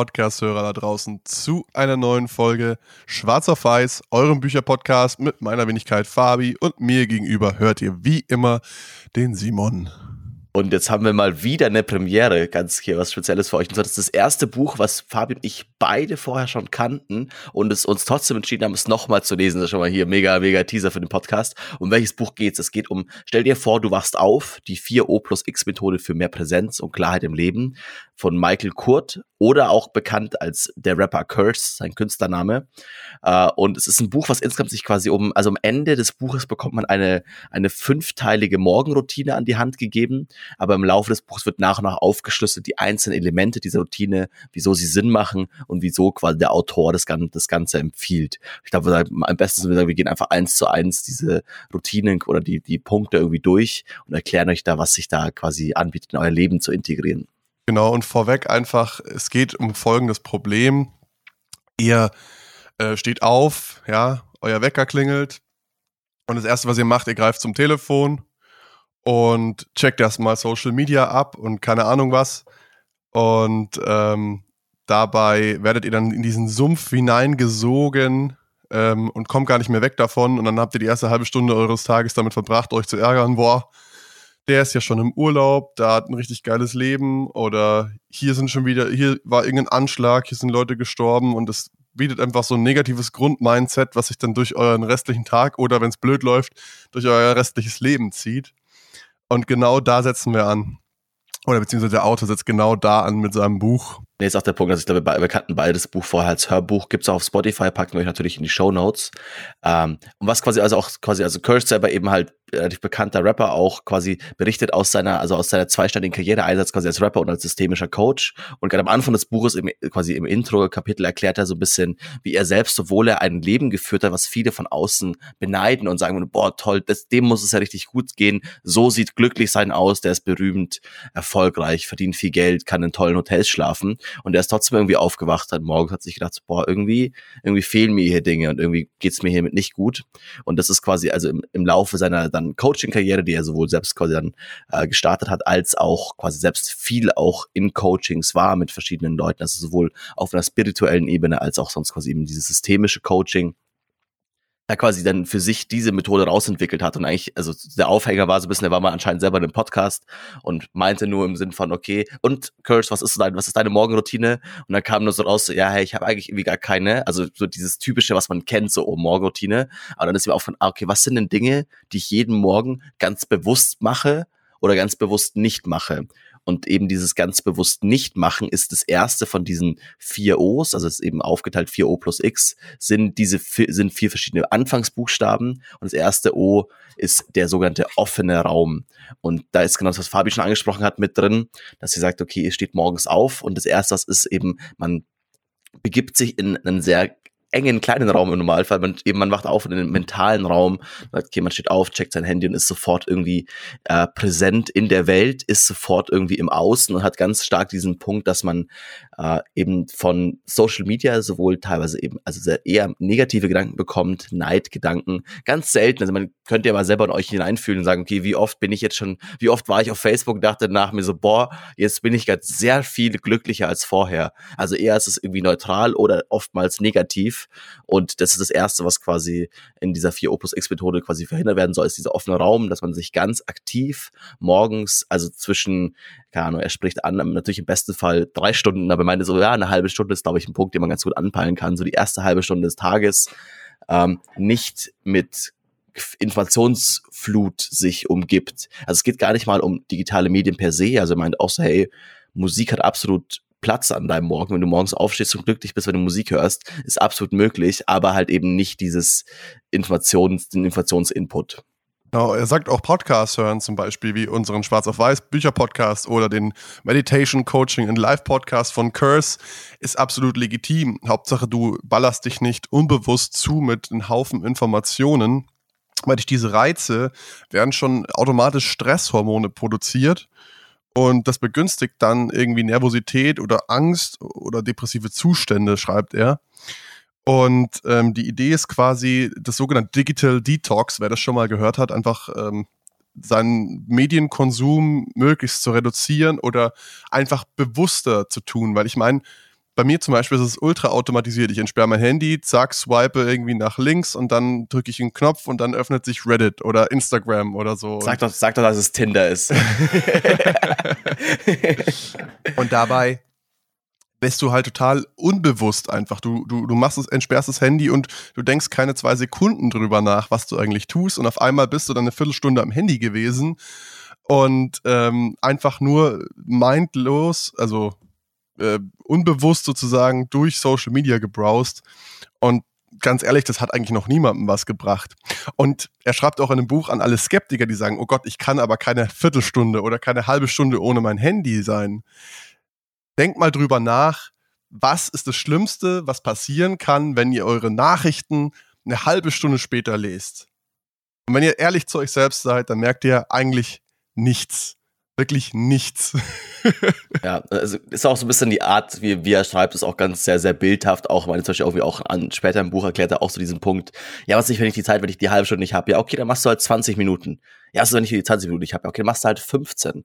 Podcast-Hörer da draußen, zu einer neuen Folge Schwarz auf Weiß, eurem Bücherpodcast mit meiner Wenigkeit Fabi und mir gegenüber hört ihr wie immer den Simon. Und jetzt haben wir mal wieder eine Premiere, ganz hier was Spezielles für euch. Und zwar das ist das erste Buch, was Fabi und ich beide vorher schon kannten und es uns trotzdem entschieden haben, es nochmal zu lesen. Das ist schon mal hier mega, mega Teaser für den Podcast. Um welches Buch geht's? Es geht um, stell dir vor, du wachst auf, die 4O plus X Methode für mehr Präsenz und Klarheit im Leben von Michael Kurt oder auch bekannt als der Rapper Curse, sein Künstlername. Äh, und es ist ein Buch, was insgesamt sich quasi um, also am Ende des Buches bekommt man eine, eine fünfteilige Morgenroutine an die Hand gegeben, aber im Laufe des Buches wird nach und nach aufgeschlüsselt die einzelnen Elemente dieser Routine, wieso sie Sinn machen und wieso quasi der Autor das, Ganze, das Ganze empfiehlt. Ich glaube, am besten ist, wir sagen, wir gehen einfach eins zu eins diese Routinen oder die, die Punkte irgendwie durch und erklären euch da, was sich da quasi anbietet, in euer Leben zu integrieren. Genau, und vorweg einfach, es geht um folgendes Problem. Ihr äh, steht auf, ja, euer Wecker klingelt und das Erste, was ihr macht, ihr greift zum Telefon und checkt erstmal Social Media ab und keine Ahnung was. Und ähm, dabei werdet ihr dann in diesen Sumpf hineingesogen ähm, und kommt gar nicht mehr weg davon. Und dann habt ihr die erste halbe Stunde eures Tages damit verbracht, euch zu ärgern, boah, der ist ja schon im Urlaub, da hat ein richtig geiles Leben oder hier sind schon wieder, hier war irgendein Anschlag, hier sind Leute gestorben und das bietet einfach so ein negatives Grundmindset, was sich dann durch euren restlichen Tag oder wenn es blöd läuft, durch euer restliches Leben zieht. Und genau da setzen wir an. Oder beziehungsweise der Autor setzt genau da an mit seinem Buch. Nee, ist auch der Punkt, dass ich glaube, wir kannten beide das Buch vorher als Hörbuch, gibt's auch auf Spotify, packen wir euch natürlich in die Show Notes. Ähm, und was quasi also auch quasi, also Curse selber eben halt relativ bekannter Rapper auch quasi berichtet aus seiner, also aus seiner zweiständigen Karriereeinsatz quasi als Rapper und als systemischer Coach. Und gerade am Anfang des Buches, im, quasi im Intro-Kapitel, erklärt er so ein bisschen, wie er selbst, sowohl er ein Leben geführt hat, was viele von außen beneiden und sagen, boah, toll, das, dem muss es ja richtig gut gehen. So sieht glücklich sein aus, der ist berühmt, erfolgreich, verdient viel Geld, kann in tollen Hotels schlafen. Und er ist trotzdem irgendwie aufgewacht hat morgens, hat sich gedacht, boah, irgendwie, irgendwie fehlen mir hier Dinge und irgendwie geht's mir hiermit nicht gut. Und das ist quasi also im, im Laufe seiner dann Coaching-Karriere, die er sowohl selbst quasi dann äh, gestartet hat, als auch quasi selbst viel auch in Coachings war mit verschiedenen Leuten. Also sowohl auf einer spirituellen Ebene als auch sonst quasi eben dieses systemische Coaching er quasi dann für sich diese Methode rausentwickelt hat und eigentlich, also der Aufhänger war so ein bisschen, er war mal anscheinend selber in einem Podcast und meinte nur im Sinn von, okay, und Curse, was ist dein, was ist deine Morgenroutine? Und dann kam nur so raus, ja, hey, ich habe eigentlich irgendwie gar keine, also so dieses typische, was man kennt, so oh, Morgenroutine. Aber dann ist mir auch von, ah, okay, was sind denn Dinge, die ich jeden Morgen ganz bewusst mache oder ganz bewusst nicht mache? Und eben dieses ganz bewusst nicht machen ist das erste von diesen vier O's, also es ist eben aufgeteilt vier O plus X, sind diese sind vier verschiedene Anfangsbuchstaben. Und das erste O ist der sogenannte offene Raum. Und da ist genau das, was Fabi schon angesprochen hat, mit drin, dass sie sagt, okay, ihr steht morgens auf und das erste, was ist eben, man begibt sich in einen sehr engen kleinen Raum im Normalfall. Man, eben, man wacht auf in den mentalen Raum, okay, man steht auf, checkt sein Handy und ist sofort irgendwie äh, präsent in der Welt, ist sofort irgendwie im Außen und hat ganz stark diesen Punkt, dass man äh, eben von Social Media sowohl teilweise eben, also sehr eher negative Gedanken bekommt, Neidgedanken, ganz selten. Also man könnte ja mal selber in euch hineinfühlen und sagen, okay, wie oft bin ich jetzt schon, wie oft war ich auf Facebook und dachte nach mir so, boah, jetzt bin ich gerade sehr viel glücklicher als vorher. Also eher ist es irgendwie neutral oder oftmals negativ und das ist das Erste, was quasi in dieser 4 Opus X-Methode quasi verhindert werden soll, ist dieser offene Raum, dass man sich ganz aktiv morgens, also zwischen, keine Ahnung, er spricht an, natürlich im besten Fall drei Stunden, aber meine so, ja, eine halbe Stunde ist, glaube ich, ein Punkt, den man ganz gut anpeilen kann. So die erste halbe Stunde des Tages ähm, nicht mit Informationsflut sich umgibt. Also es geht gar nicht mal um digitale Medien per se. Also er meint auch so, hey, Musik hat absolut Platz an deinem Morgen, wenn du morgens aufstehst und glücklich bist, wenn du Musik hörst, ist absolut möglich, aber halt eben nicht dieses Informations, den Informationsinput. Genau, er sagt auch Podcasts hören, zum Beispiel wie unseren Schwarz auf Weiß Bücher-Podcast oder den Meditation Coaching and Live Podcast von Curse, ist absolut legitim. Hauptsache, du ballerst dich nicht unbewusst zu mit einem Haufen Informationen, weil durch diese Reize werden schon automatisch Stresshormone produziert und das begünstigt dann irgendwie Nervosität oder Angst oder depressive Zustände, schreibt er. Und ähm, die Idee ist quasi das sogenannte Digital Detox, wer das schon mal gehört hat, einfach ähm, seinen Medienkonsum möglichst zu reduzieren oder einfach bewusster zu tun. Weil ich meine, bei mir zum Beispiel ist es ultra automatisiert. Ich entsperre mein Handy, zack, swipe irgendwie nach links und dann drücke ich einen Knopf und dann öffnet sich Reddit oder Instagram oder so. Sag doch, sag doch, dass es Tinder ist. und dabei bist du halt total unbewusst einfach. Du, du, du machst es, entsperrst das Handy und du denkst keine zwei Sekunden drüber nach, was du eigentlich tust. Und auf einmal bist du dann eine Viertelstunde am Handy gewesen und ähm, einfach nur mindlos, also äh, unbewusst sozusagen durch Social Media gebrowst. Und ganz ehrlich, das hat eigentlich noch niemandem was gebracht. Und er schreibt auch in einem Buch an alle Skeptiker, die sagen, oh Gott, ich kann aber keine Viertelstunde oder keine halbe Stunde ohne mein Handy sein denkt mal drüber nach, was ist das Schlimmste, was passieren kann, wenn ihr eure Nachrichten eine halbe Stunde später lest. Und wenn ihr ehrlich zu euch selbst seid, dann merkt ihr eigentlich nichts. Wirklich nichts. ja, also ist auch so ein bisschen die Art, wie, wie er schreibt, ist auch ganz sehr, sehr bildhaft. Auch meine zum Beispiel auch wie auch an, später im Buch erklärt er auch so diesen Punkt. Ja, was nicht, wenn ich die Zeit, wenn ich die halbe Stunde nicht habe? Ja, okay, dann machst du halt 20 Minuten. Ja, was ist, wenn ich die 20 Minuten nicht habe? Okay, dann machst du halt 15.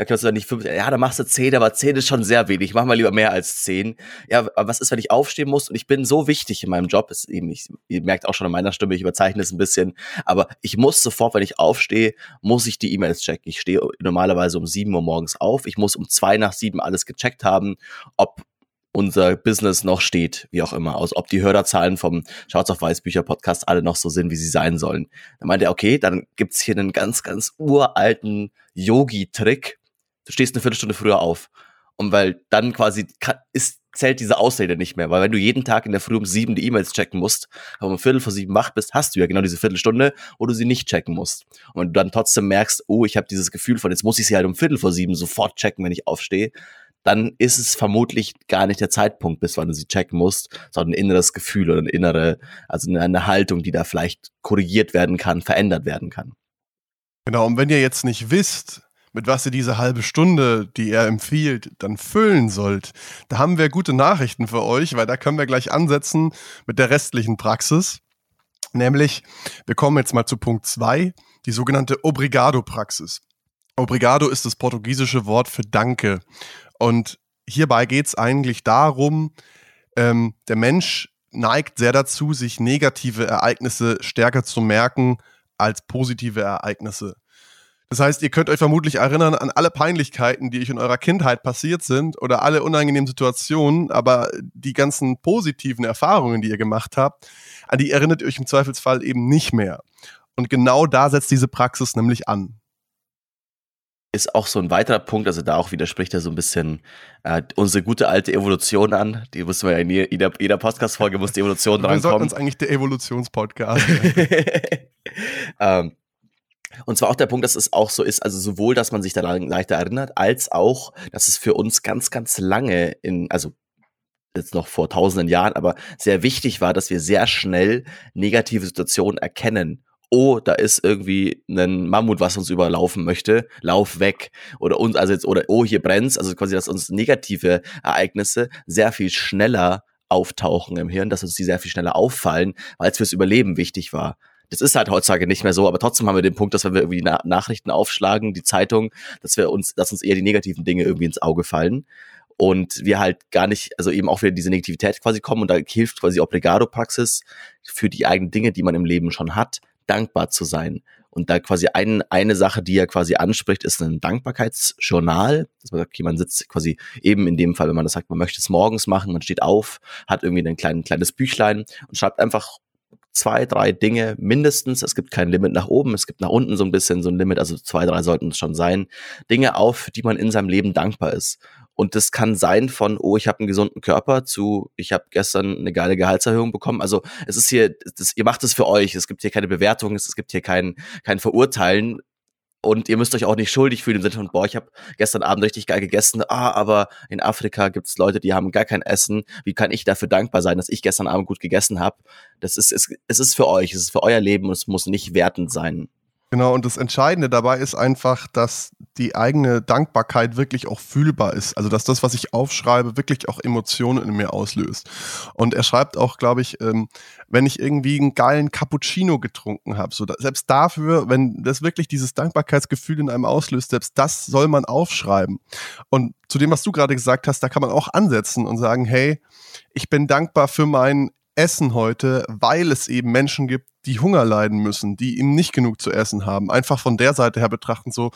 Ja, kannst du dann nicht fünf, ja, dann machst du zehn, aber zehn ist schon sehr wenig. Mach mal lieber mehr als zehn. Ja, aber was ist, wenn ich aufstehen muss und ich bin so wichtig in meinem Job? Eben, ich, ihr merkt auch schon an meiner Stimme, ich überzeichne es ein bisschen. Aber ich muss sofort, wenn ich aufstehe, muss ich die E-Mails checken. Ich stehe normalerweise um sieben Uhr morgens auf. Ich muss um zwei nach sieben alles gecheckt haben, ob unser Business noch steht, wie auch immer, aus, ob die Hörerzahlen vom Schaut's auf Weißbücher Podcast alle noch so sind, wie sie sein sollen. Dann meinte er, okay, dann gibt's hier einen ganz, ganz uralten Yogi-Trick, du stehst eine Viertelstunde früher auf. Und weil dann quasi ist, zählt diese Ausrede nicht mehr. Weil wenn du jeden Tag in der Früh um sieben die E-Mails checken musst, aber um Viertel vor sieben wach bist, hast du ja genau diese Viertelstunde, wo du sie nicht checken musst. Und du dann trotzdem merkst, oh, ich habe dieses Gefühl von, jetzt muss ich sie halt um Viertel vor sieben sofort checken, wenn ich aufstehe, dann ist es vermutlich gar nicht der Zeitpunkt, bis wann du sie checken musst, sondern ein inneres Gefühl oder eine innere, also eine Haltung, die da vielleicht korrigiert werden kann, verändert werden kann. Genau, und wenn ihr jetzt nicht wisst, mit was ihr diese halbe Stunde, die er empfiehlt, dann füllen sollt, da haben wir gute Nachrichten für euch, weil da können wir gleich ansetzen mit der restlichen Praxis. Nämlich, wir kommen jetzt mal zu Punkt 2, die sogenannte Obrigado-Praxis. Obrigado ist das portugiesische Wort für Danke. Und hierbei geht es eigentlich darum, ähm, der Mensch neigt sehr dazu, sich negative Ereignisse stärker zu merken als positive Ereignisse. Das heißt, ihr könnt euch vermutlich erinnern an alle Peinlichkeiten, die euch in eurer Kindheit passiert sind oder alle unangenehmen Situationen, aber die ganzen positiven Erfahrungen, die ihr gemacht habt, an die erinnert ihr euch im Zweifelsfall eben nicht mehr. Und genau da setzt diese Praxis nämlich an. Ist auch so ein weiterer Punkt, also da auch widerspricht er so ein bisschen äh, unsere gute alte Evolution an. Die mussten wir ja in jeder, jeder Podcast-Folge muss die Evolution drankommen. Wir sollten uns eigentlich der Evolutionspodcast. ähm, und zwar auch der Punkt, dass es auch so ist, also sowohl, dass man sich daran leichter erinnert, als auch, dass es für uns ganz, ganz lange in, also jetzt noch vor tausenden Jahren, aber sehr wichtig war, dass wir sehr schnell negative Situationen erkennen. Oh, da ist irgendwie ein Mammut, was uns überlaufen möchte, lauf weg. Oder uns, also jetzt, oder oh, hier brennt's. Also quasi, dass uns negative Ereignisse sehr viel schneller auftauchen im Hirn, dass uns die sehr viel schneller auffallen, weil es fürs Überleben wichtig war. Das ist halt heutzutage nicht mehr so, aber trotzdem haben wir den Punkt, dass wenn wir irgendwie Na Nachrichten aufschlagen, die Zeitung, dass wir uns, dass uns eher die negativen Dinge irgendwie ins Auge fallen und wir halt gar nicht, also eben auch wieder diese Negativität quasi kommen und da hilft quasi Obrigado-Praxis für die eigenen Dinge, die man im Leben schon hat, dankbar zu sein. Und da quasi ein, eine Sache, die er quasi anspricht, ist ein Dankbarkeitsjournal. Dass man sagt, okay, man sitzt quasi eben in dem Fall, wenn man das sagt, man möchte es morgens machen, man steht auf, hat irgendwie ein klein, kleines Büchlein und schreibt einfach zwei, drei Dinge mindestens. Es gibt kein Limit nach oben, es gibt nach unten so ein bisschen so ein Limit, also zwei, drei sollten es schon sein. Dinge auf, für die man in seinem Leben dankbar ist. Und das kann sein von, oh, ich habe einen gesunden Körper zu, ich habe gestern eine geile Gehaltserhöhung bekommen. Also es ist hier, das, ihr macht es für euch. Es gibt hier keine Bewertung, es, es gibt hier kein, kein Verurteilen. Und ihr müsst euch auch nicht schuldig fühlen im Sinne von, boah, ich habe gestern Abend richtig geil gegessen, ah, aber in Afrika gibt's Leute, die haben gar kein Essen. Wie kann ich dafür dankbar sein, dass ich gestern Abend gut gegessen habe? Das ist, es, es ist für euch, es ist für euer Leben und es muss nicht wertend sein. Genau, und das Entscheidende dabei ist einfach, dass die eigene Dankbarkeit wirklich auch fühlbar ist. Also dass das, was ich aufschreibe, wirklich auch Emotionen in mir auslöst. Und er schreibt auch, glaube ich, ähm, wenn ich irgendwie einen geilen Cappuccino getrunken habe, so selbst dafür, wenn das wirklich dieses Dankbarkeitsgefühl in einem auslöst, selbst das soll man aufschreiben. Und zu dem, was du gerade gesagt hast, da kann man auch ansetzen und sagen, hey, ich bin dankbar für mein Essen heute, weil es eben Menschen gibt, die Hunger leiden müssen, die eben nicht genug zu essen haben. Einfach von der Seite her betrachten, so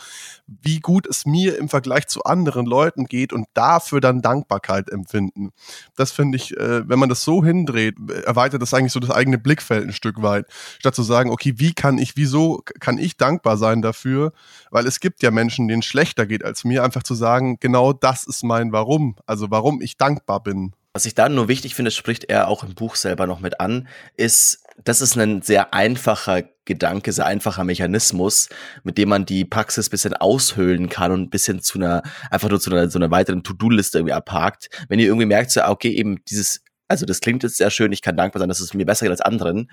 wie gut es mir im Vergleich zu anderen Leuten geht und dafür dann Dankbarkeit empfinden. Das finde ich, äh, wenn man das so hindreht, erweitert das eigentlich so das eigene Blickfeld ein Stück weit. Statt zu sagen, okay, wie kann ich, wieso kann ich dankbar sein dafür? Weil es gibt ja Menschen, denen es schlechter geht als mir, einfach zu sagen, genau das ist mein Warum. Also warum ich dankbar bin. Was ich da nur wichtig finde, spricht er auch im Buch selber noch mit an, ist, das ist ein sehr einfacher Gedanke, sehr einfacher Mechanismus, mit dem man die Praxis bisschen aushöhlen kann und ein bisschen zu einer, einfach nur zu einer, so einer weiteren To-Do-Liste irgendwie abhakt. Wenn ihr irgendwie merkt, so, ah, okay, eben dieses, also das klingt jetzt sehr schön, ich kann dankbar sein, dass es mir besser geht als anderen,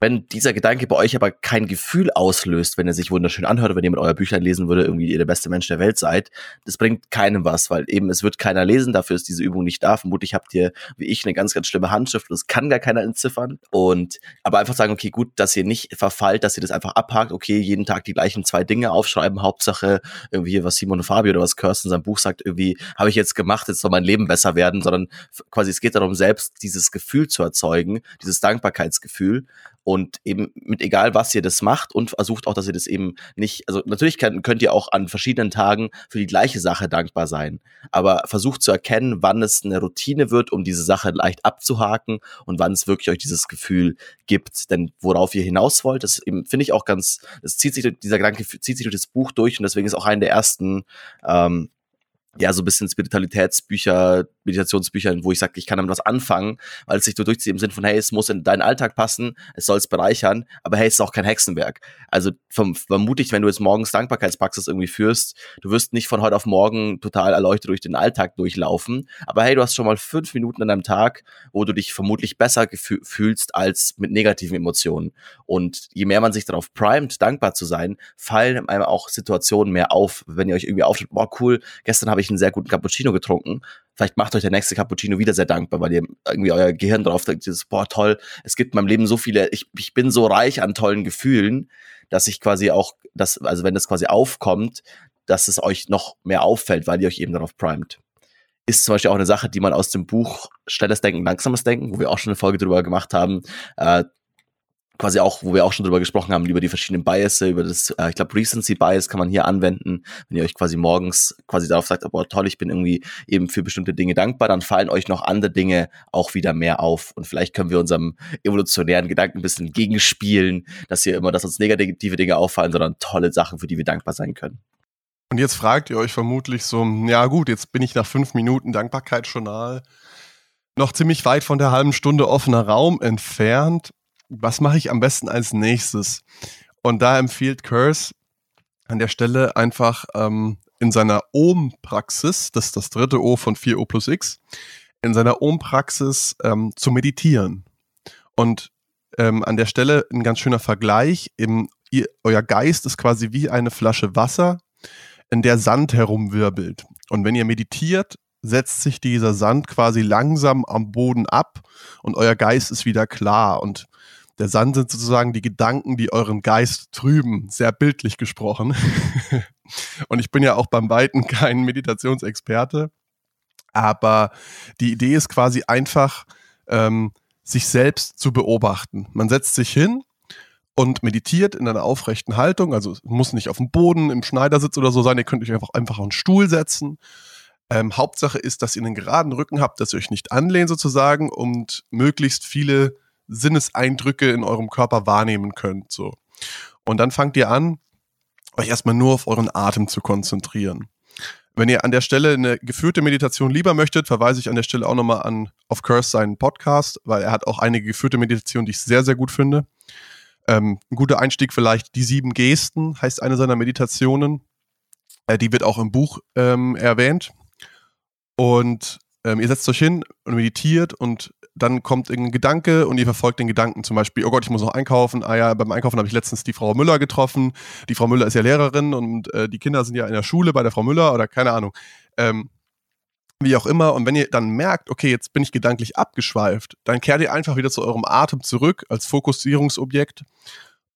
wenn dieser Gedanke bei euch aber kein Gefühl auslöst, wenn er sich wunderschön anhört, wenn jemand euer Büchlein lesen würde, irgendwie ihr der beste Mensch der Welt seid, das bringt keinem was, weil eben es wird keiner lesen, dafür ist diese Übung nicht da. Vermutlich habt ihr, wie ich, eine ganz, ganz schlimme Handschrift und das kann gar keiner entziffern. Und aber einfach sagen, okay, gut, dass ihr nicht verfallt, dass ihr das einfach abhakt, okay, jeden Tag die gleichen zwei Dinge aufschreiben, Hauptsache irgendwie was Simon und Fabio oder was Kirsten in seinem Buch sagt, irgendwie habe ich jetzt gemacht, jetzt soll mein Leben besser werden, sondern quasi es geht darum, selbst dieses Gefühl zu erzeugen, dieses Dankbarkeitsgefühl und eben mit egal was ihr das macht und versucht auch, dass ihr das eben nicht, also natürlich könnt, könnt ihr auch an verschiedenen Tagen für die gleiche Sache dankbar sein, aber versucht zu erkennen, wann es eine Routine wird, um diese Sache leicht abzuhaken und wann es wirklich euch dieses Gefühl gibt, denn worauf ihr hinaus wollt, das finde ich auch ganz, das zieht sich, dieser Gedanke zieht sich durch das Buch durch und deswegen ist auch einer der ersten ähm, ja, so ein bisschen Spiritualitätsbücher, Meditationsbücher, wo ich sage, ich kann damit was anfangen, weil es sich so durchzieht im Sinn von, hey, es muss in deinen Alltag passen, es soll es bereichern, aber hey, es ist auch kein Hexenwerk. Also vom, vermutlich, wenn du jetzt morgens Dankbarkeitspraxis irgendwie führst, du wirst nicht von heute auf morgen total erleuchtet durch den Alltag durchlaufen, aber hey, du hast schon mal fünf Minuten an deinem Tag, wo du dich vermutlich besser fühlst als mit negativen Emotionen. Und je mehr man sich darauf primet, dankbar zu sein, fallen einem auch Situationen mehr auf, wenn ihr euch irgendwie aufsteht, boah, cool, gestern habe ich einen sehr guten Cappuccino getrunken. Vielleicht macht euch der nächste Cappuccino wieder sehr dankbar, weil ihr irgendwie euer Gehirn drauf denkt, dieses, boah, toll, es gibt in meinem Leben so viele, ich, ich bin so reich an tollen Gefühlen, dass ich quasi auch, das, also wenn das quasi aufkommt, dass es euch noch mehr auffällt, weil ihr euch eben darauf primet. Ist zum Beispiel auch eine Sache, die man aus dem Buch Schnelles Denken, Langsames Denken, wo wir auch schon eine Folge drüber gemacht haben, äh, quasi auch, wo wir auch schon drüber gesprochen haben, über die verschiedenen Biases, über das, äh, ich glaube, Recency Bias kann man hier anwenden, wenn ihr euch quasi morgens quasi darauf sagt, oh toll, ich bin irgendwie eben für bestimmte Dinge dankbar, dann fallen euch noch andere Dinge auch wieder mehr auf. Und vielleicht können wir unserem evolutionären Gedanken ein bisschen gegenspielen, dass hier immer, dass uns negative Dinge auffallen, sondern tolle Sachen, für die wir dankbar sein können. Und jetzt fragt ihr euch vermutlich so, ja gut, jetzt bin ich nach fünf Minuten Dankbarkeitsjournal noch ziemlich weit von der halben Stunde offener Raum entfernt was mache ich am besten als nächstes? Und da empfiehlt Curse an der Stelle einfach ähm, in seiner Ohm-Praxis, das ist das dritte O von 4O plus X, in seiner Ohm-Praxis ähm, zu meditieren. Und ähm, an der Stelle ein ganz schöner Vergleich. Im, ihr, euer Geist ist quasi wie eine Flasche Wasser, in der Sand herumwirbelt. Und wenn ihr meditiert, setzt sich dieser Sand quasi langsam am Boden ab und euer Geist ist wieder klar. Und der Sand sind sozusagen die Gedanken, die euren Geist trüben, sehr bildlich gesprochen. und ich bin ja auch beim Weiten kein Meditationsexperte, aber die Idee ist quasi einfach, ähm, sich selbst zu beobachten. Man setzt sich hin und meditiert in einer aufrechten Haltung, also muss nicht auf dem Boden im Schneidersitz oder so sein, ihr könnt euch einfach, einfach auf einen Stuhl setzen. Ähm, Hauptsache ist, dass ihr einen geraden Rücken habt, dass ihr euch nicht anlehnt sozusagen und möglichst viele Sinneseindrücke in eurem Körper wahrnehmen könnt. So. Und dann fangt ihr an, euch erstmal nur auf euren Atem zu konzentrieren. Wenn ihr an der Stelle eine geführte Meditation lieber möchtet, verweise ich an der Stelle auch nochmal an auf Curse seinen Podcast, weil er hat auch einige geführte Meditationen, die ich sehr, sehr gut finde. Ähm, ein guter Einstieg vielleicht die sieben Gesten, heißt eine seiner Meditationen. Äh, die wird auch im Buch ähm, erwähnt. Und ähm, ihr setzt euch hin und meditiert und dann kommt irgendein Gedanke und ihr verfolgt den Gedanken zum Beispiel, oh Gott, ich muss noch einkaufen. Ah ja, beim Einkaufen habe ich letztens die Frau Müller getroffen. Die Frau Müller ist ja Lehrerin und äh, die Kinder sind ja in der Schule bei der Frau Müller oder keine Ahnung. Ähm, wie auch immer. Und wenn ihr dann merkt, okay, jetzt bin ich gedanklich abgeschweift, dann kehrt ihr einfach wieder zu eurem Atem zurück als Fokussierungsobjekt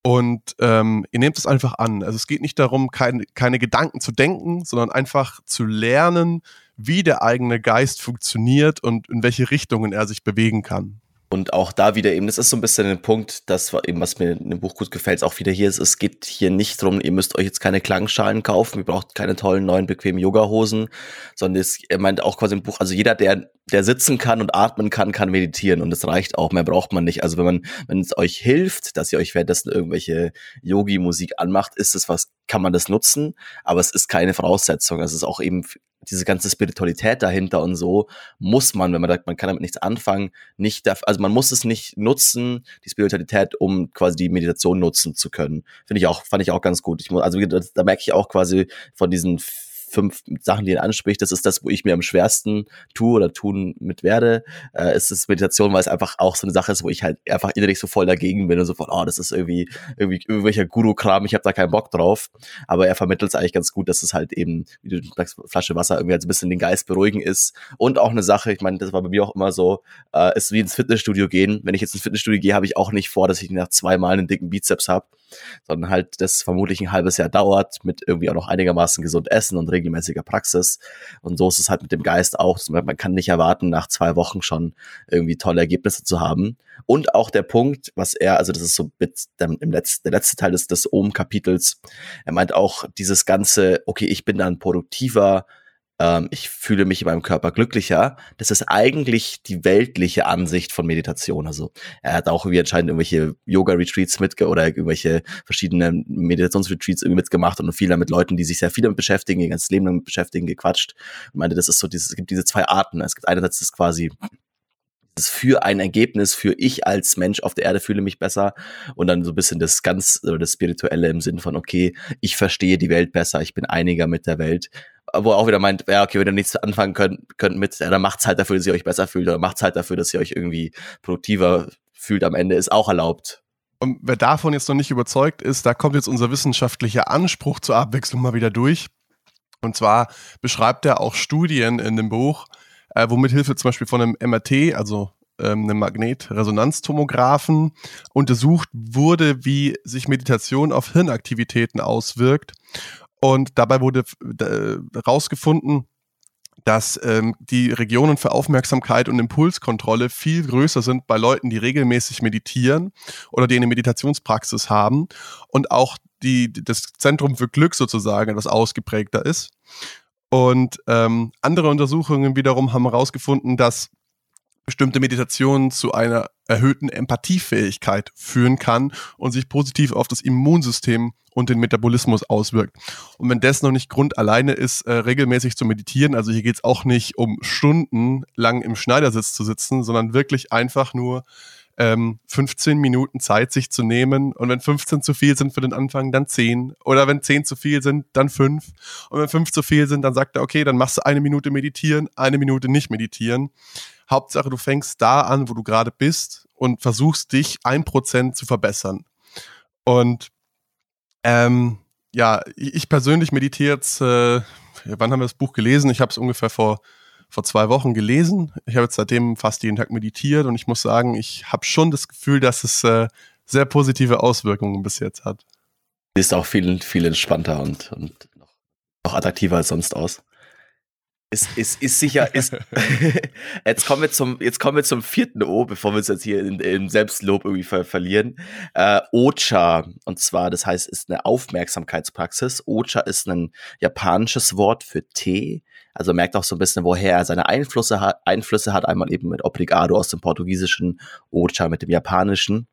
und ähm, ihr nehmt es einfach an. Also es geht nicht darum, kein, keine Gedanken zu denken, sondern einfach zu lernen, wie der eigene Geist funktioniert und in welche Richtungen er sich bewegen kann. Und auch da wieder eben, das ist so ein bisschen ein Punkt, das war eben, was mir in dem Buch gut gefällt, auch wieder hier ist, es geht hier nicht drum, ihr müsst euch jetzt keine Klangschalen kaufen, ihr braucht keine tollen, neuen, bequemen Yoga-Hosen, sondern es, er meint auch quasi im Buch, also jeder, der, der sitzen kann und atmen kann, kann meditieren und das reicht auch, mehr braucht man nicht. Also wenn man, wenn es euch hilft, dass ihr euch währenddessen irgendwelche Yogi-Musik anmacht, ist es was, kann man das nutzen, aber es ist keine Voraussetzung. Es ist auch eben diese ganze Spiritualität dahinter und so muss man, wenn man sagt, man kann damit nichts anfangen, nicht, also man muss es nicht nutzen, die Spiritualität, um quasi die Meditation nutzen zu können. Finde ich auch, fand ich auch ganz gut. Ich muss, also da merke ich auch quasi von diesen fünf Sachen, die er anspricht, das ist das, wo ich mir am schwersten tue oder tun mit werde. Äh, es ist Meditation, weil es einfach auch so eine Sache ist, wo ich halt einfach innerlich so voll dagegen bin und so von, oh, das ist irgendwie, irgendwie irgendwelcher Guru-Kram, ich habe da keinen Bock drauf. Aber er vermittelt es eigentlich ganz gut, dass es halt eben, wie du sagst, Flasche Wasser irgendwie halt ein bisschen den Geist beruhigen ist. Und auch eine Sache, ich meine, das war bei mir auch immer so, äh, ist wie ins Fitnessstudio gehen. Wenn ich jetzt ins Fitnessstudio gehe, habe ich auch nicht vor, dass ich nach zwei Mal einen dicken Bizeps habe, sondern halt das vermutlich ein halbes Jahr dauert mit irgendwie auch noch einigermaßen gesund essen und regelmäßiger Praxis. Und so ist es halt mit dem Geist auch. Man kann nicht erwarten, nach zwei Wochen schon irgendwie tolle Ergebnisse zu haben. Und auch der Punkt, was er, also das ist so mit dem, im letzten, der letzte Teil des, des Ohm-Kapitels, er meint auch dieses ganze, okay, ich bin dann produktiver, ähm, ich fühle mich in meinem Körper glücklicher. Das ist eigentlich die weltliche Ansicht von Meditation. Also er hat auch wie anscheinend irgendwelche Yoga-Retreats mit oder irgendwelche verschiedene Meditationsretreats irgendwie mitgemacht und viel mit Leuten, die sich sehr viel damit beschäftigen, ihr ganzes Leben damit beschäftigen, gequatscht. Und meinte, das ist so dieses, es gibt diese zwei Arten. Es gibt einerseits das quasi das für ein Ergebnis, für ich als Mensch auf der Erde fühle mich besser und dann so ein bisschen das ganz, das Spirituelle im Sinn von, okay, ich verstehe die Welt besser, ich bin einiger mit der Welt wo er auch wieder meint, ja, okay, wenn ihr nichts anfangen könnt, könnt mit, ja, dann macht's halt dafür, dass ihr euch besser fühlt oder macht's halt dafür, dass ihr euch irgendwie produktiver fühlt am Ende, ist auch erlaubt. Und wer davon jetzt noch nicht überzeugt ist, da kommt jetzt unser wissenschaftlicher Anspruch zur Abwechslung mal wieder durch. Und zwar beschreibt er auch Studien in dem Buch, äh, womit Hilfe zum Beispiel von einem MRT, also ähm, einem Magnetresonanztomographen, untersucht wurde, wie sich Meditation auf Hirnaktivitäten auswirkt. Und dabei wurde herausgefunden, dass ähm, die Regionen für Aufmerksamkeit und Impulskontrolle viel größer sind bei Leuten, die regelmäßig meditieren oder die eine Meditationspraxis haben und auch die, das Zentrum für Glück sozusagen etwas ausgeprägter ist. Und ähm, andere Untersuchungen wiederum haben herausgefunden, dass bestimmte Meditationen zu einer erhöhten Empathiefähigkeit führen kann und sich positiv auf das Immunsystem und den Metabolismus auswirkt. Und wenn das noch nicht Grund alleine ist, äh, regelmäßig zu meditieren, also hier geht es auch nicht um Stunden lang im Schneidersitz zu sitzen, sondern wirklich einfach nur ähm, 15 Minuten Zeit sich zu nehmen. Und wenn 15 zu viel sind für den Anfang, dann 10. Oder wenn 10 zu viel sind, dann 5. Und wenn 5 zu viel sind, dann sagt er, okay, dann machst du eine Minute meditieren, eine Minute nicht meditieren. Hauptsache, du fängst da an, wo du gerade bist und versuchst dich ein Prozent zu verbessern. Und ähm, ja, ich persönlich meditiere jetzt, äh, wann haben wir das Buch gelesen? Ich habe es ungefähr vor, vor zwei Wochen gelesen. Ich habe jetzt seitdem fast jeden Tag meditiert und ich muss sagen, ich habe schon das Gefühl, dass es äh, sehr positive Auswirkungen bis jetzt hat. Ist auch viel, viel entspannter und, und noch attraktiver als sonst aus. Ist, ist, ist sicher, ist. jetzt kommen wir zum, jetzt kommen wir zum vierten O, bevor wir uns jetzt hier in Selbstlob irgendwie ver verlieren. Äh, Ocha. Und zwar, das heißt, ist eine Aufmerksamkeitspraxis. Ocha ist ein japanisches Wort für Tee. Also merkt auch so ein bisschen, woher er seine Einflüsse hat. Einflüsse hat einmal eben mit Obrigado aus dem Portugiesischen, Ocha mit dem Japanischen.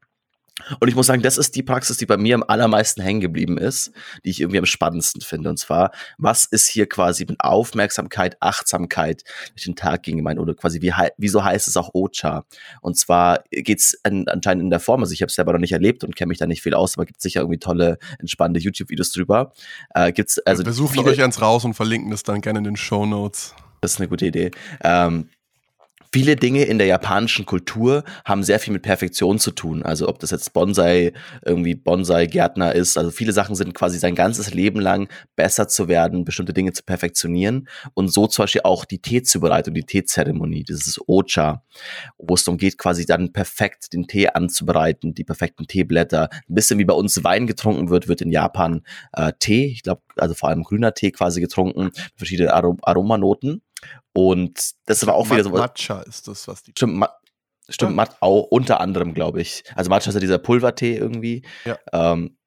Und ich muss sagen, das ist die Praxis, die bei mir am allermeisten hängen geblieben ist, die ich irgendwie am spannendsten finde. Und zwar, was ist hier quasi mit Aufmerksamkeit, Achtsamkeit durch den Tag gegen gemeint? Oder quasi, wie, wieso heißt es auch Ocha? Und zwar geht's an, anscheinend in der Form, also ich habe es selber noch nicht erlebt und kenne mich da nicht viel aus, aber gibt sicher irgendwie tolle, entspannende YouTube-Videos drüber. Äh, gibt's also Wir suchen euch eins raus und verlinken das dann gerne in den Show Notes. Das ist eine gute Idee. Ähm, viele Dinge in der japanischen Kultur haben sehr viel mit Perfektion zu tun. Also ob das jetzt Bonsai, irgendwie Bonsai-Gärtner ist. Also viele Sachen sind quasi sein ganzes Leben lang besser zu werden, bestimmte Dinge zu perfektionieren. Und so zum Beispiel auch die Teezubereitung, die Teezeremonie, dieses Ocha, wo es darum geht, quasi dann perfekt den Tee anzubereiten, die perfekten Teeblätter. Ein bisschen wie bei uns Wein getrunken wird, wird in Japan äh, Tee, ich glaube, also vor allem grüner Tee quasi getrunken, verschiedene Arom Aromanoten. Und das war auch wieder so. Matcha ist das, was die. Stimmt, Ma stimmt, ja. auch unter anderem, glaube ich. Also Matcha ist ja dieser Pulvertee irgendwie. Ja. Ähm,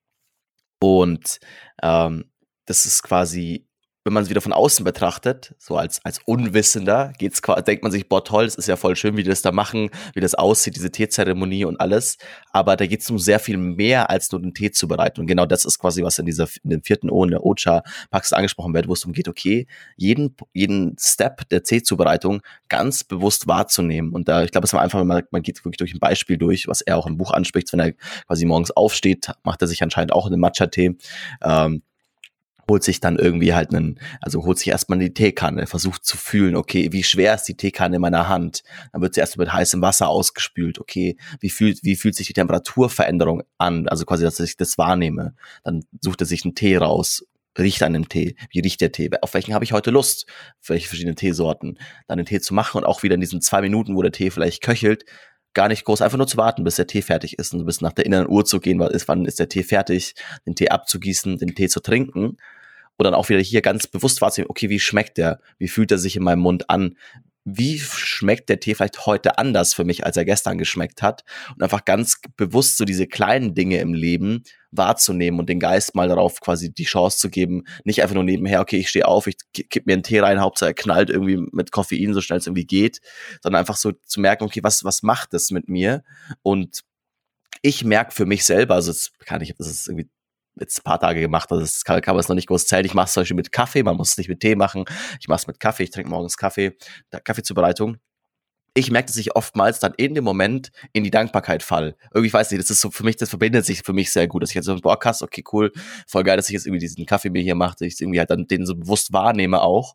und ähm, das ist quasi wenn man es wieder von außen betrachtet, so als, als Unwissender, geht's, denkt man sich, boah, toll, es ist ja voll schön, wie die das da machen, wie das aussieht, diese Teezeremonie und alles. Aber da geht es um sehr viel mehr als nur den Tee zu bereiten. Und genau das ist quasi, was in dieser, in dem vierten O, in der Ocha-Praxis angesprochen wird, wo es darum geht, okay, jeden, jeden Step der Teezubereitung ganz bewusst wahrzunehmen. Und da, ich glaube, es war einfach, man, man geht wirklich durch ein Beispiel durch, was er auch im Buch anspricht, wenn er quasi morgens aufsteht, macht er sich anscheinend auch einen Matcha-Tee. Ähm, holt sich dann irgendwie halt einen, also holt sich erstmal die Teekanne, versucht zu fühlen, okay, wie schwer ist die Teekanne in meiner Hand? Dann wird sie erst mit heißem Wasser ausgespült, okay, wie fühlt, wie fühlt sich die Temperaturveränderung an? Also quasi, dass ich das wahrnehme. Dann sucht er sich einen Tee raus, riecht an dem Tee, wie riecht der Tee, auf welchen habe ich heute Lust, welche verschiedenen Teesorten, dann den Tee zu machen und auch wieder in diesen zwei Minuten, wo der Tee vielleicht köchelt, gar nicht groß, einfach nur zu warten, bis der Tee fertig ist und bis nach der inneren Uhr zu gehen, weil ist, wann ist der Tee fertig, den Tee abzugießen, den Tee zu trinken und dann auch wieder hier ganz bewusst wahrzunehmen, okay, wie schmeckt der? Wie fühlt er sich in meinem Mund an? Wie schmeckt der Tee vielleicht heute anders für mich, als er gestern geschmeckt hat? Und einfach ganz bewusst so diese kleinen Dinge im Leben wahrzunehmen und den Geist mal darauf quasi die Chance zu geben, nicht einfach nur nebenher, okay, ich stehe auf, ich kipp mir einen Tee rein, Hauptsache er knallt irgendwie mit Koffein so schnell es irgendwie geht, sondern einfach so zu merken, okay, was, was macht das mit mir? Und ich merke für mich selber, also das kann ich, das ist irgendwie jetzt ein paar Tage gemacht, also das kann, kann man es noch nicht groß zählen. Ich mache es zum Beispiel mit Kaffee, man muss es nicht mit Tee machen. Ich mache es mit Kaffee, ich trinke morgens Kaffee, Kaffeezubereitung. Ich merke, dass ich oftmals dann in dem Moment in die Dankbarkeit fall. Irgendwie, ich weiß nicht, das ist so für mich, das verbindet sich für mich sehr gut, dass ich jetzt so, boah, krass, okay, cool, voll geil, dass ich jetzt irgendwie diesen Kaffee mir hier mache, dass ich irgendwie halt dann den so bewusst wahrnehme auch.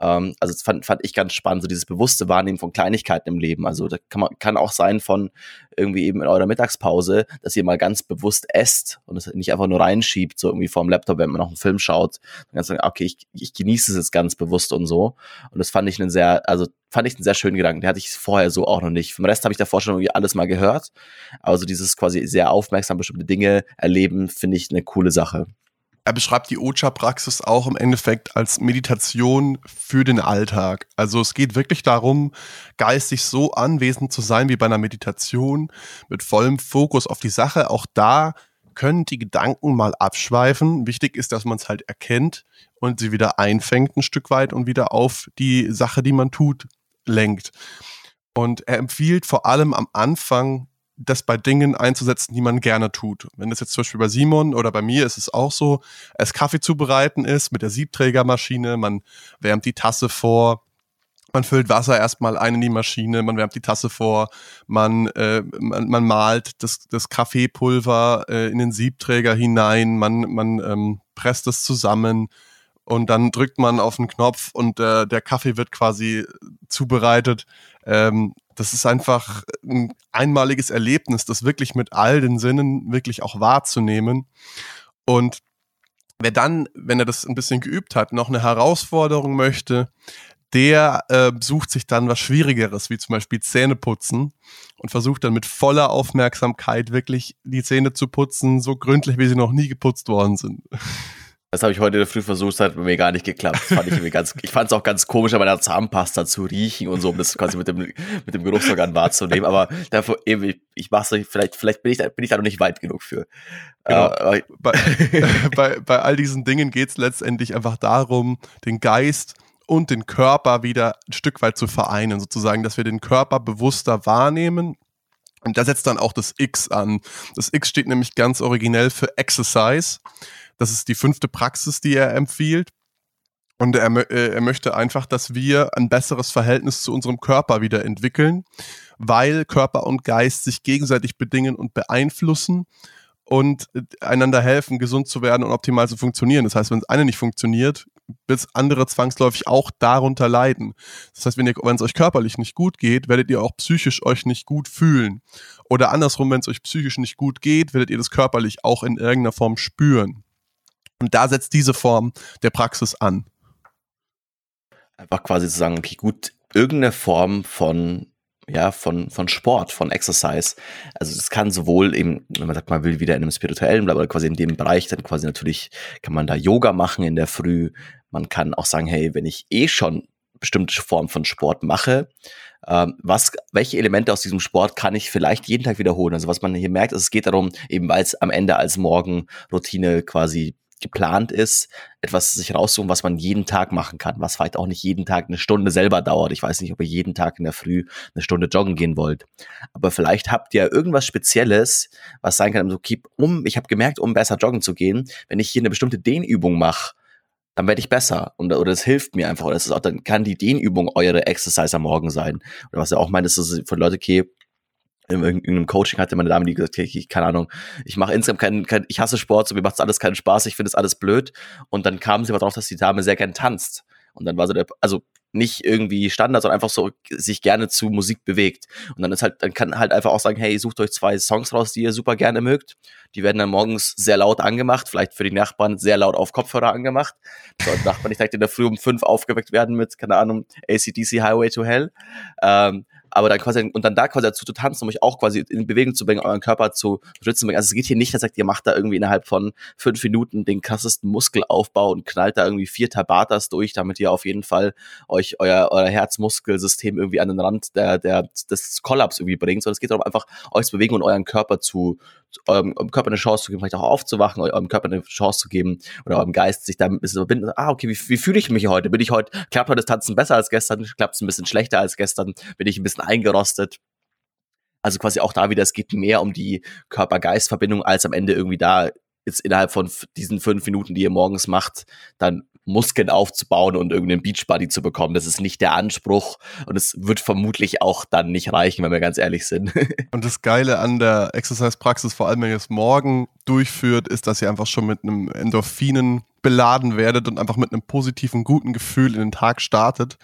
Ähm, also das fand, fand ich ganz spannend, so dieses bewusste Wahrnehmen von Kleinigkeiten im Leben. Also da kann man kann auch sein von irgendwie eben in eurer Mittagspause, dass ihr mal ganz bewusst esst und es nicht einfach nur reinschiebt, so irgendwie vorm Laptop, wenn man noch einen Film schaut. Dann kannst du sagen, okay, ich, ich genieße es jetzt ganz bewusst und so. Und das fand ich einen sehr, also fand ich einen sehr schönen Gedanken. Der hatte ich vorher so auch noch nicht. Vom Rest habe ich davor schon irgendwie alles mal gehört. Aber so dieses quasi sehr aufmerksam bestimmte Dinge erleben, finde ich eine coole Sache. Er beschreibt die Ocha-Praxis auch im Endeffekt als Meditation für den Alltag. Also es geht wirklich darum, geistig so anwesend zu sein wie bei einer Meditation, mit vollem Fokus auf die Sache. Auch da können die Gedanken mal abschweifen. Wichtig ist, dass man es halt erkennt und sie wieder einfängt ein Stück weit und wieder auf die Sache, die man tut, lenkt. Und er empfiehlt vor allem am Anfang das bei Dingen einzusetzen, die man gerne tut. Wenn das jetzt zum Beispiel bei Simon oder bei mir ist es auch so, es Kaffee zubereiten ist mit der Siebträgermaschine, man wärmt die Tasse vor, man füllt Wasser erstmal ein in die Maschine, man wärmt die Tasse vor, man, äh, man, man malt das, das Kaffeepulver äh, in den Siebträger hinein, man, man ähm, presst es zusammen und dann drückt man auf den Knopf und äh, der Kaffee wird quasi zubereitet. Ähm, das ist einfach ein einmaliges Erlebnis, das wirklich mit all den Sinnen wirklich auch wahrzunehmen. Und wer dann, wenn er das ein bisschen geübt hat, noch eine Herausforderung möchte, der äh, sucht sich dann was Schwierigeres, wie zum Beispiel Zähne putzen und versucht dann mit voller Aufmerksamkeit wirklich die Zähne zu putzen, so gründlich, wie sie noch nie geputzt worden sind. Das habe ich heute in der Früh versucht, hat mir gar nicht geklappt. Das fand ich irgendwie ganz, ich fand es auch ganz komisch, bei der Zahnpasta zu riechen und so, um das quasi mit dem, mit dem Geruchsorgan wahrzunehmen. Aber dafür, eben, ich mach's vielleicht, vielleicht bin ich, da, bin ich da noch nicht weit genug für. Genau. Äh, bei, bei, bei all diesen Dingen geht es letztendlich einfach darum, den Geist und den Körper wieder ein Stück weit zu vereinen, sozusagen, dass wir den Körper bewusster wahrnehmen. Und da setzt dann auch das X an. Das X steht nämlich ganz originell für Exercise. Das ist die fünfte Praxis, die er empfiehlt. Und er, äh, er möchte einfach, dass wir ein besseres Verhältnis zu unserem Körper wieder entwickeln, weil Körper und Geist sich gegenseitig bedingen und beeinflussen und äh, einander helfen, gesund zu werden und optimal zu funktionieren. Das heißt, wenn das eine nicht funktioniert, bis andere zwangsläufig auch darunter leiden. Das heißt, wenn es euch körperlich nicht gut geht, werdet ihr auch psychisch euch nicht gut fühlen. Oder andersrum, wenn es euch psychisch nicht gut geht, werdet ihr das körperlich auch in irgendeiner Form spüren. Und da setzt diese Form der Praxis an. Einfach quasi zu sagen, okay, gut, irgendeine Form von ja, von, von Sport, von Exercise. Also das kann sowohl eben, wenn man sagt, man will wieder in einem spirituellen, aber quasi in dem Bereich, dann quasi natürlich kann man da Yoga machen in der Früh. Man kann auch sagen, hey, wenn ich eh schon bestimmte Form von Sport mache, ähm, was, welche Elemente aus diesem Sport kann ich vielleicht jeden Tag wiederholen? Also was man hier merkt, ist, es geht darum, eben weil es am Ende als Morgenroutine quasi geplant ist, etwas sich raussuchen, was man jeden Tag machen kann, was vielleicht auch nicht jeden Tag eine Stunde selber dauert. Ich weiß nicht, ob ihr jeden Tag in der Früh eine Stunde joggen gehen wollt. Aber vielleicht habt ihr irgendwas Spezielles, was sein kann, okay, um, ich habe gemerkt, um besser joggen zu gehen, wenn ich hier eine bestimmte Dehnübung mache, dann werde ich besser und oder es hilft mir einfach oder es ist auch dann kann die Dehnübung eure Exercise am Morgen sein oder was er auch meint ist, dass von Leute okay in irgendeinem Coaching hatte meine Dame, die gesagt, okay, ich, keine Ahnung, ich mache insgesamt keinen, kein, ich hasse Sport, so mir macht alles keinen Spaß, ich finde es alles blöd. Und dann kam sie aber drauf, dass die Dame sehr gern tanzt. Und dann war so der, also nicht irgendwie Standard, sondern einfach so sich gerne zu Musik bewegt. Und dann ist halt, dann kann halt einfach auch sagen, hey, sucht euch zwei Songs raus, die ihr super gerne mögt. Die werden dann morgens sehr laut angemacht, vielleicht für die Nachbarn sehr laut auf Kopfhörer angemacht. So, Nachbarn nicht direkt in der Früh um fünf aufgeweckt werden mit, keine Ahnung, ACDC Highway to Hell. Ähm, aber dann quasi, und dann da quasi dazu zu tanzen, um euch auch quasi in Bewegung zu bringen, euren Körper zu stützen. Also es geht hier nicht, dass sagt, ihr macht da irgendwie innerhalb von fünf Minuten den krassesten Muskelaufbau und knallt da irgendwie vier Tabatas durch, damit ihr auf jeden Fall euch euer, euer Herzmuskelsystem irgendwie an den Rand der, der, des Kollaps irgendwie bringt, sondern es geht darum, einfach euch zu bewegen und euren Körper zu, eurem, eurem Körper eine Chance zu geben, vielleicht auch aufzuwachen, eurem Körper eine Chance zu geben oder eurem Geist sich da ein bisschen verbinden. Ah, okay, wie, wie fühle ich mich heute? Bin ich heute, klappt heute das Tanzen besser als gestern? Klappt es ein bisschen schlechter als gestern? Bin ich ein bisschen eingerostet? Also quasi auch da wieder, es geht mehr um die Körper-Geist-Verbindung, als am Ende irgendwie da jetzt innerhalb von diesen fünf Minuten, die ihr morgens macht, dann Muskeln aufzubauen und irgendeinen Beachbody zu bekommen. Das ist nicht der Anspruch und es wird vermutlich auch dann nicht reichen, wenn wir ganz ehrlich sind. und das Geile an der Exercise-Praxis, vor allem wenn ihr es morgen durchführt, ist, dass ihr einfach schon mit einem Endorphinen beladen werdet und einfach mit einem positiven, guten Gefühl in den Tag startet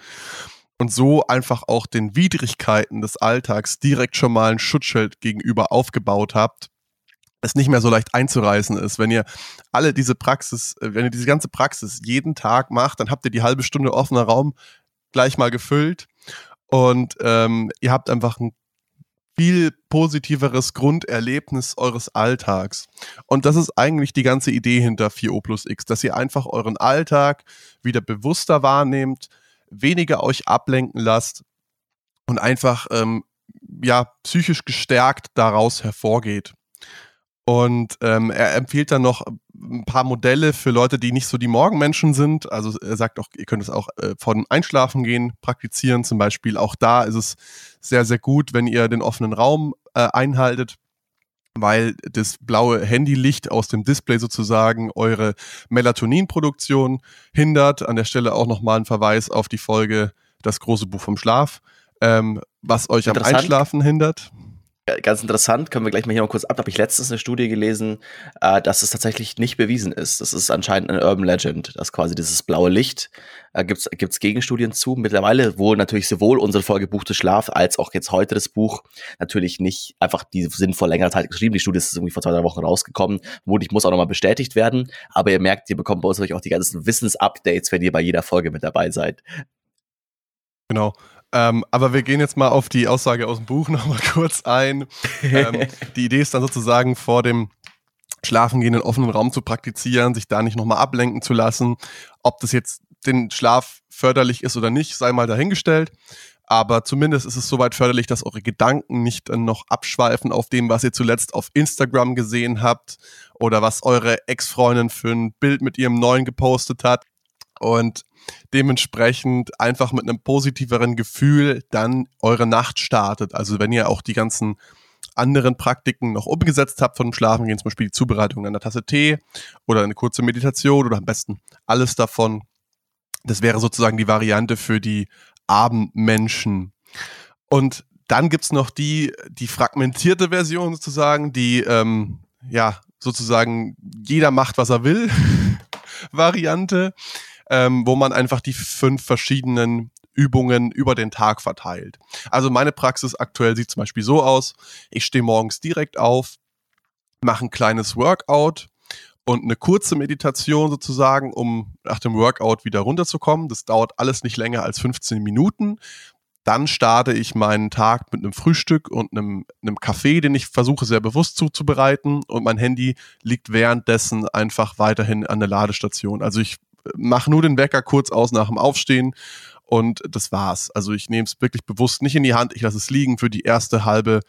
und so einfach auch den Widrigkeiten des Alltags direkt schon mal ein Schutzschild gegenüber aufgebaut habt, es nicht mehr so leicht einzureißen ist. Wenn ihr alle diese Praxis, äh, wenn ihr diese ganze Praxis jeden Tag macht, dann habt ihr die halbe Stunde offener Raum gleich mal gefüllt und ähm, ihr habt einfach ein viel positiveres Grunderlebnis eures Alltags. Und das ist eigentlich die ganze Idee hinter 4O plus X, dass ihr einfach euren Alltag wieder bewusster wahrnehmt, weniger euch ablenken lasst und einfach ähm, ja psychisch gestärkt daraus hervorgeht. Und ähm, er empfiehlt dann noch ein paar Modelle für Leute, die nicht so die Morgenmenschen sind. Also er sagt auch, ihr könnt es auch äh, von Einschlafen gehen praktizieren. Zum Beispiel auch da ist es sehr, sehr gut, wenn ihr den offenen Raum äh, einhaltet, weil das blaue Handylicht aus dem Display sozusagen eure Melatoninproduktion hindert. An der Stelle auch nochmal ein Verweis auf die Folge Das große Buch vom Schlaf, ähm, was euch am Einschlafen hindert ganz interessant, können wir gleich mal hier mal kurz ab. Da habe ich letztens eine Studie gelesen, äh, dass es tatsächlich nicht bewiesen ist. Das ist anscheinend eine Urban Legend, dass quasi dieses blaue Licht, äh, gibt es Gegenstudien zu. Mittlerweile wohl natürlich sowohl unsere Folge Buch des Schlaf als auch jetzt heute das Buch natürlich nicht einfach, die sind vor längerer Zeit geschrieben. Die Studie ist irgendwie vor zwei, drei Wochen rausgekommen. Vermutlich muss auch nochmal bestätigt werden. Aber ihr merkt, ihr bekommt bei uns natürlich auch die ganzen Wissensupdates, wenn ihr bei jeder Folge mit dabei seid. Genau. Ähm, aber wir gehen jetzt mal auf die Aussage aus dem Buch nochmal kurz ein. Ähm, die Idee ist dann sozusagen vor dem Schlafengehen in offenen Raum zu praktizieren, sich da nicht nochmal ablenken zu lassen. Ob das jetzt den Schlaf förderlich ist oder nicht, sei mal dahingestellt. Aber zumindest ist es soweit förderlich, dass eure Gedanken nicht noch abschweifen auf dem, was ihr zuletzt auf Instagram gesehen habt oder was eure Ex-Freundin für ein Bild mit ihrem neuen gepostet hat. Und dementsprechend einfach mit einem positiveren Gefühl dann eure Nacht startet. Also wenn ihr auch die ganzen anderen Praktiken noch umgesetzt habt von Schlafengehen, zum Beispiel die Zubereitung einer Tasse Tee oder eine kurze Meditation oder am besten alles davon. Das wäre sozusagen die Variante für die Abendmenschen. Und dann gibt es noch die, die fragmentierte Version sozusagen, die ähm, ja sozusagen jeder macht, was er will Variante ähm, wo man einfach die fünf verschiedenen Übungen über den Tag verteilt. Also meine Praxis aktuell sieht zum Beispiel so aus, ich stehe morgens direkt auf, mache ein kleines Workout und eine kurze Meditation sozusagen, um nach dem Workout wieder runterzukommen. Das dauert alles nicht länger als 15 Minuten. Dann starte ich meinen Tag mit einem Frühstück und einem, einem Kaffee, den ich versuche sehr bewusst zuzubereiten. Und mein Handy liegt währenddessen einfach weiterhin an der Ladestation. Also ich mache nur den Wecker kurz aus nach dem Aufstehen und das war's. Also ich nehme es wirklich bewusst nicht in die Hand. Ich lasse es liegen für die erste halbe,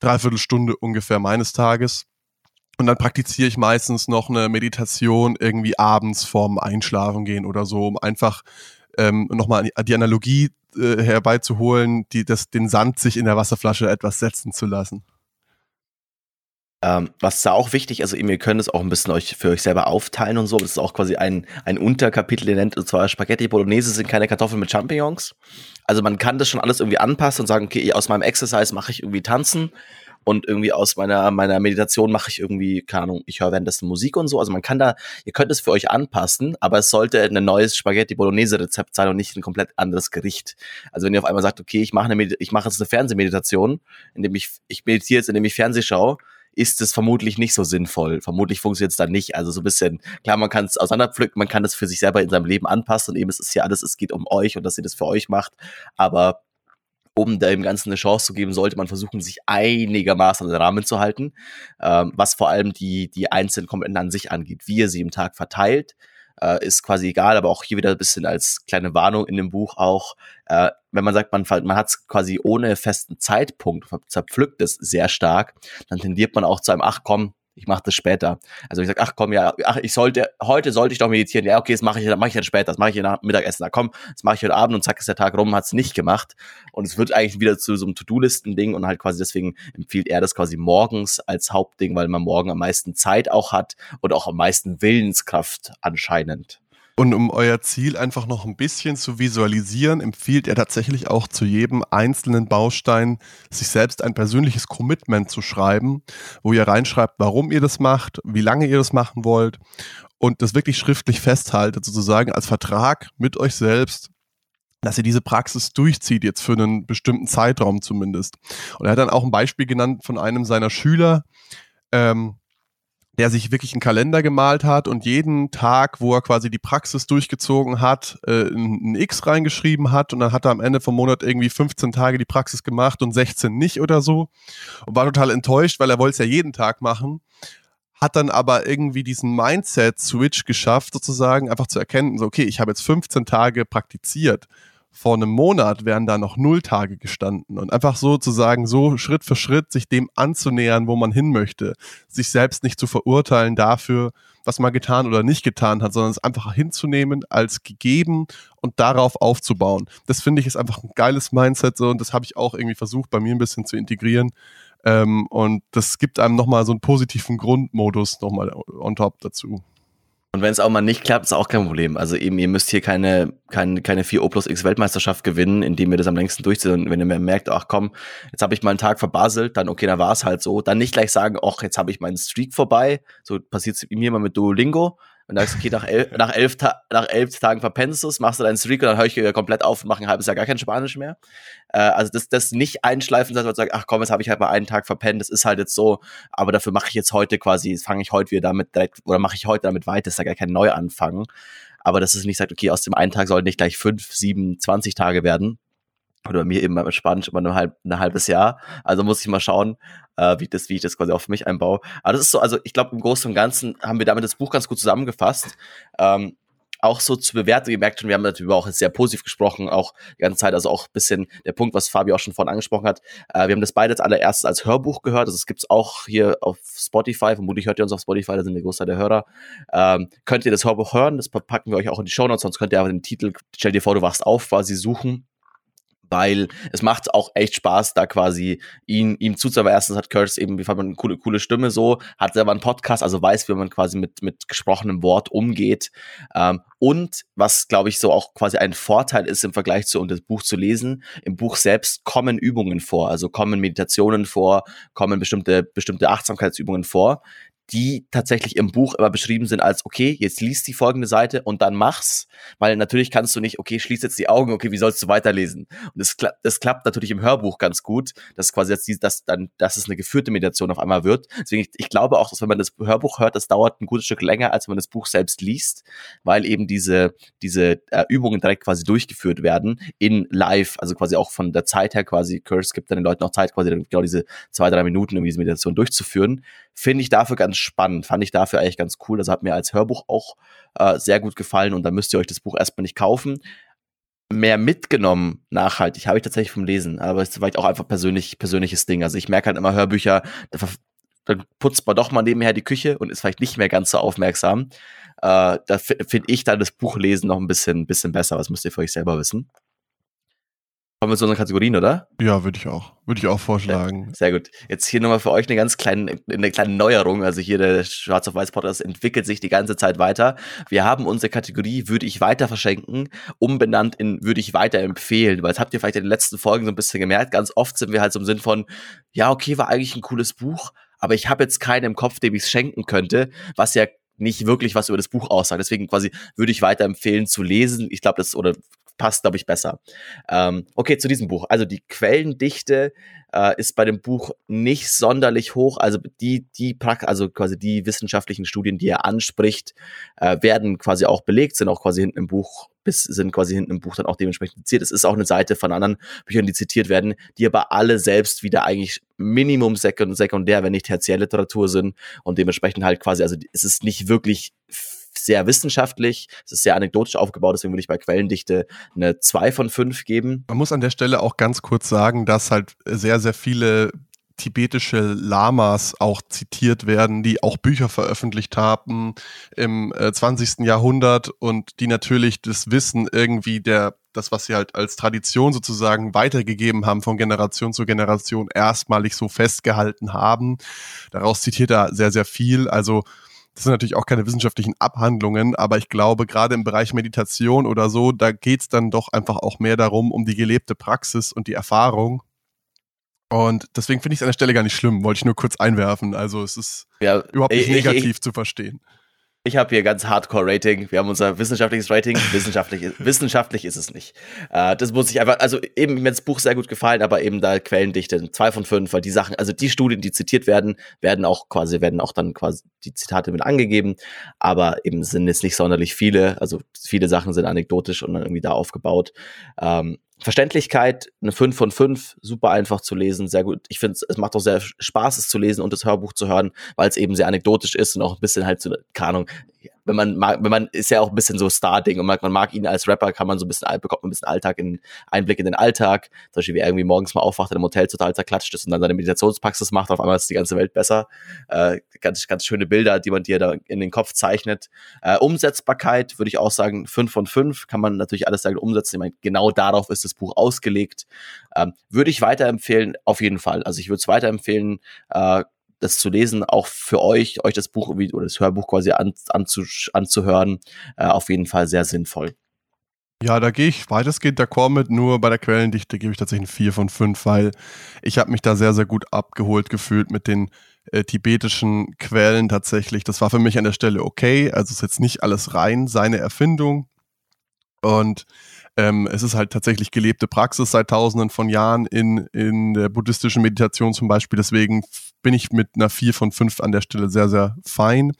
dreiviertel Stunde ungefähr meines Tages. Und dann praktiziere ich meistens noch eine Meditation irgendwie abends vorm Einschlafen gehen oder so, um einfach ähm, nochmal die Analogie äh, herbeizuholen, die, das, den Sand sich in der Wasserflasche etwas setzen zu lassen. Ähm, was da auch wichtig, also ihr könnt es auch ein bisschen euch für euch selber aufteilen und so. Das ist auch quasi ein, ein Unterkapitel, der nennt, und zwar Spaghetti Bolognese sind keine Kartoffeln mit Champignons. Also man kann das schon alles irgendwie anpassen und sagen, okay, aus meinem Exercise mache ich irgendwie tanzen und irgendwie aus meiner, meiner Meditation mache ich irgendwie, keine Ahnung, ich höre währenddessen Musik und so. Also man kann da, ihr könnt es für euch anpassen, aber es sollte ein neues Spaghetti Bolognese Rezept sein und nicht ein komplett anderes Gericht. Also wenn ihr auf einmal sagt, okay, ich mache eine, ich mache jetzt eine Fernsehmeditation, indem ich, ich meditiere jetzt, indem ich Fernseh schaue, ist es vermutlich nicht so sinnvoll. Vermutlich funktioniert es dann nicht. Also so ein bisschen, klar, man kann es auseinanderpflücken, man kann es für sich selber in seinem Leben anpassen und eben es ist ja alles, es geht um euch und dass ihr das für euch macht. Aber um dem Ganzen eine Chance zu geben, sollte man versuchen, sich einigermaßen an den Rahmen zu halten, ähm, was vor allem die, die einzelnen Komponenten an sich angeht, wie ihr sie im Tag verteilt, äh, ist quasi egal, aber auch hier wieder ein bisschen als kleine Warnung in dem Buch auch, äh, wenn man sagt, man, man hat es quasi ohne festen Zeitpunkt, zerpflückt es sehr stark, dann tendiert man auch zu einem, ach komm, ich mache das später. Also ich sage, ach komm, ja, ach, ich sollte, heute sollte ich doch meditieren. Ja, okay, das mache ich, das mache ich dann später, das mache ich nach Mittagessen. Na komm, das mache ich heute Abend und zack ist der Tag rum, hat es nicht gemacht. Und es wird eigentlich wieder zu so einem To-Do-Listen-Ding und halt quasi deswegen empfiehlt er das quasi morgens als Hauptding, weil man morgen am meisten Zeit auch hat und auch am meisten Willenskraft anscheinend. Und um euer Ziel einfach noch ein bisschen zu visualisieren, empfiehlt er tatsächlich auch zu jedem einzelnen Baustein sich selbst ein persönliches Commitment zu schreiben, wo ihr reinschreibt, warum ihr das macht, wie lange ihr das machen wollt und das wirklich schriftlich festhaltet, sozusagen als Vertrag mit euch selbst, dass ihr diese Praxis durchzieht, jetzt für einen bestimmten Zeitraum zumindest. Und er hat dann auch ein Beispiel genannt von einem seiner Schüler, ähm, der sich wirklich einen Kalender gemalt hat und jeden Tag, wo er quasi die Praxis durchgezogen hat, äh, ein X reingeschrieben hat und dann hat er am Ende vom Monat irgendwie 15 Tage die Praxis gemacht und 16 nicht oder so und war total enttäuscht, weil er wollte es ja jeden Tag machen, hat dann aber irgendwie diesen Mindset-Switch geschafft, sozusagen einfach zu erkennen, so okay, ich habe jetzt 15 Tage praktiziert vor einem Monat wären da noch null Tage gestanden und einfach sozusagen so Schritt für Schritt sich dem anzunähern, wo man hin möchte, sich selbst nicht zu verurteilen dafür, was man getan oder nicht getan hat, sondern es einfach hinzunehmen als gegeben und darauf aufzubauen. Das finde ich ist einfach ein geiles Mindset so und das habe ich auch irgendwie versucht bei mir ein bisschen zu integrieren. Ähm, und das gibt einem nochmal so einen positiven Grundmodus nochmal on top dazu. Und wenn es auch mal nicht klappt, ist auch kein Problem. Also eben, ihr müsst hier keine, keine, keine 4O plus X Weltmeisterschaft gewinnen, indem ihr das am längsten durchzieht. Und wenn ihr merkt, ach komm, jetzt habe ich mal einen Tag verbaselt, dann okay, dann war es halt so. Dann nicht gleich sagen, ach, jetzt habe ich meinen Streak vorbei. So passiert es mir immer mit Duolingo. Und dann sagst du, okay, nach, el nach, elf nach elf Tagen verpennst du es, machst du deinen Streak und dann höre ich wieder komplett auf und mache ein halbes Jahr gar kein Spanisch mehr. Äh, also das, das nicht einschleifen, dass man sagt, ach komm, jetzt habe ich halt mal einen Tag verpennt, das ist halt jetzt so, aber dafür mache ich jetzt heute quasi, fange ich heute wieder damit direkt, oder mache ich heute damit weiter, ist ja gar kein Neuanfang. Aber dass es nicht sagt, okay, aus dem einen Tag sollten nicht gleich fünf, sieben, zwanzig Tage werden, oder bei mir eben beim Spanisch immer ein, halb, ein halbes Jahr. Also muss ich mal schauen, äh, wie, das, wie ich das quasi auch für mich einbaue. Aber das ist so, also ich glaube, im Großen und Ganzen haben wir damit das Buch ganz gut zusammengefasst. Ähm, auch so zu bewerten, ihr merkt schon, wir haben darüber auch sehr positiv gesprochen, auch die ganze Zeit, also auch ein bisschen der Punkt, was Fabi auch schon vorhin angesprochen hat. Äh, wir haben das beide als allererstes als Hörbuch gehört, also es gibt's auch hier auf Spotify, vermutlich hört ihr uns auf Spotify, da sind der Großteil der Hörer. Ähm, könnt ihr das Hörbuch hören, das packen wir euch auch in die Show Notes, sonst könnt ihr aber den Titel, stell dir vor, du wachst auf, quasi suchen weil es macht auch echt Spaß, da quasi ihn, ihm zuzuhören. Erstens hat Curtis eben, wie fand man, eine coole, coole Stimme so, hat selber einen Podcast, also weiß, wie man quasi mit, mit gesprochenem Wort umgeht. Ähm, und was, glaube ich, so auch quasi ein Vorteil ist im Vergleich zu, um das Buch zu lesen, im Buch selbst kommen Übungen vor, also kommen Meditationen vor, kommen bestimmte, bestimmte Achtsamkeitsübungen vor, die tatsächlich im Buch immer beschrieben sind als, okay, jetzt liest die folgende Seite und dann mach's, weil natürlich kannst du nicht, okay, schließ jetzt die Augen, okay, wie sollst du weiterlesen? Und das, kla das klappt natürlich im Hörbuch ganz gut, dass quasi jetzt die, dass dann, dass es eine geführte Meditation auf einmal wird. Deswegen, ich, ich glaube auch, dass wenn man das Hörbuch hört, das dauert ein gutes Stück länger, als wenn man das Buch selbst liest, weil eben diese, diese äh, Übungen direkt quasi durchgeführt werden in live, also quasi auch von der Zeit her quasi, Curse gibt dann den Leuten auch Zeit, quasi genau diese zwei, drei Minuten, um diese Meditation durchzuführen. Finde ich dafür ganz spannend, fand ich dafür eigentlich ganz cool. Das hat mir als Hörbuch auch äh, sehr gut gefallen und da müsst ihr euch das Buch erstmal nicht kaufen. Mehr mitgenommen nachhaltig habe ich tatsächlich vom Lesen, aber es ist vielleicht auch einfach persönlich, persönliches Ding. Also ich merke halt immer Hörbücher, dann putzt man doch mal nebenher die Küche und ist vielleicht nicht mehr ganz so aufmerksam. Äh, da finde ich dann das Buchlesen noch ein bisschen, bisschen besser. Was müsst ihr für euch selber wissen? Kommen wir zu unseren Kategorien, oder? Ja, würde ich auch. Würde ich auch vorschlagen. Sehr gut. Jetzt hier nochmal für euch eine ganz kleine, eine kleine Neuerung. Also hier der Schwarz auf Weiß Podcast entwickelt sich die ganze Zeit weiter. Wir haben unsere Kategorie Würde ich weiter verschenken, umbenannt in Würde ich weiter empfehlen. Weil das habt ihr vielleicht in den letzten Folgen so ein bisschen gemerkt. Ganz oft sind wir halt so im Sinn von, ja, okay, war eigentlich ein cooles Buch, aber ich habe jetzt keinen im Kopf, dem ich es schenken könnte, was ja nicht wirklich was über das Buch aussagt. Deswegen quasi würde ich weiter empfehlen zu lesen. Ich glaube, das oder passt, glaube ich, besser. Ähm, okay, zu diesem Buch. Also die Quellendichte äh, ist bei dem Buch nicht sonderlich hoch. Also die, die also quasi die wissenschaftlichen Studien, die er anspricht, äh, werden quasi auch belegt, sind auch quasi hinten im Buch bis sind quasi hinten im Buch dann auch dementsprechend zitiert. Es ist auch eine Seite von anderen Büchern, die zitiert werden, die aber alle selbst wieder eigentlich Minimum sekundär, wenn nicht Tertiärliteratur sind und dementsprechend halt quasi, also es ist nicht wirklich sehr wissenschaftlich, es ist sehr anekdotisch aufgebaut, deswegen würde ich bei Quellendichte eine 2 von 5 geben. Man muss an der Stelle auch ganz kurz sagen, dass halt sehr, sehr viele tibetische Lamas auch zitiert werden, die auch Bücher veröffentlicht haben im äh, 20. Jahrhundert und die natürlich das Wissen irgendwie der das, was sie halt als Tradition sozusagen weitergegeben haben von Generation zu Generation erstmalig so festgehalten haben. Daraus zitiert er sehr, sehr viel. Also das sind natürlich auch keine wissenschaftlichen Abhandlungen, aber ich glaube, gerade im Bereich Meditation oder so, da geht's dann doch einfach auch mehr darum, um die gelebte Praxis und die Erfahrung. Und deswegen finde ich es an der Stelle gar nicht schlimm, wollte ich nur kurz einwerfen. Also es ist ja, überhaupt nicht ich, negativ ich, ich, zu verstehen. Ich habe hier ganz Hardcore-Rating. Wir haben unser wissenschaftliches Rating. Wissenschaftlich, wissenschaftlich ist es nicht. Äh, das muss ich einfach, also eben mir das Buch sehr gut gefallen, aber eben da Quellendichte zwei von fünf, weil die Sachen, also die Studien, die zitiert werden, werden auch quasi, werden auch dann quasi die Zitate mit angegeben, aber eben sind jetzt nicht sonderlich viele. Also viele Sachen sind anekdotisch und dann irgendwie da aufgebaut. Ähm, Verständlichkeit, eine 5 von 5, super einfach zu lesen, sehr gut. Ich finde, es macht auch sehr Spaß, es zu lesen und das Hörbuch zu hören, weil es eben sehr anekdotisch ist und auch ein bisschen halt so, keine Ahnung, wenn man mag, wenn man ist ja auch ein bisschen so Star-Ding und man, man mag ihn als Rapper, kann man so ein bisschen, bekommt man ein bisschen Alltag in, Einblick in den Alltag. Zum Beispiel, wie er irgendwie morgens mal aufwacht in einem Hotel total zerklatscht ist und dann seine Meditationspraxis macht, auf einmal ist die ganze Welt besser. Äh, ganz, ganz schöne Bilder, die man dir da in den Kopf zeichnet. Äh, Umsetzbarkeit würde ich auch sagen, fünf von fünf kann man natürlich alles sagen umsetzen. Ich meine, genau darauf ist das Buch ausgelegt. Ähm, würde ich weiterempfehlen, auf jeden Fall. Also ich würde es weiterempfehlen, äh, das zu lesen, auch für euch, euch das Buch oder das Hörbuch quasi an, anzu, anzuhören, äh, auf jeden Fall sehr sinnvoll. Ja, da gehe ich weitestgehend d'accord mit, nur bei der Quellendichte gebe ich tatsächlich ein 4 von 5, weil ich habe mich da sehr, sehr gut abgeholt gefühlt mit den äh, tibetischen Quellen tatsächlich. Das war für mich an der Stelle okay, also ist jetzt nicht alles rein seine Erfindung und ähm, es ist halt tatsächlich gelebte Praxis seit tausenden von Jahren in, in der buddhistischen Meditation zum Beispiel. Deswegen bin ich mit einer 4 von 5 an der Stelle sehr, sehr fein.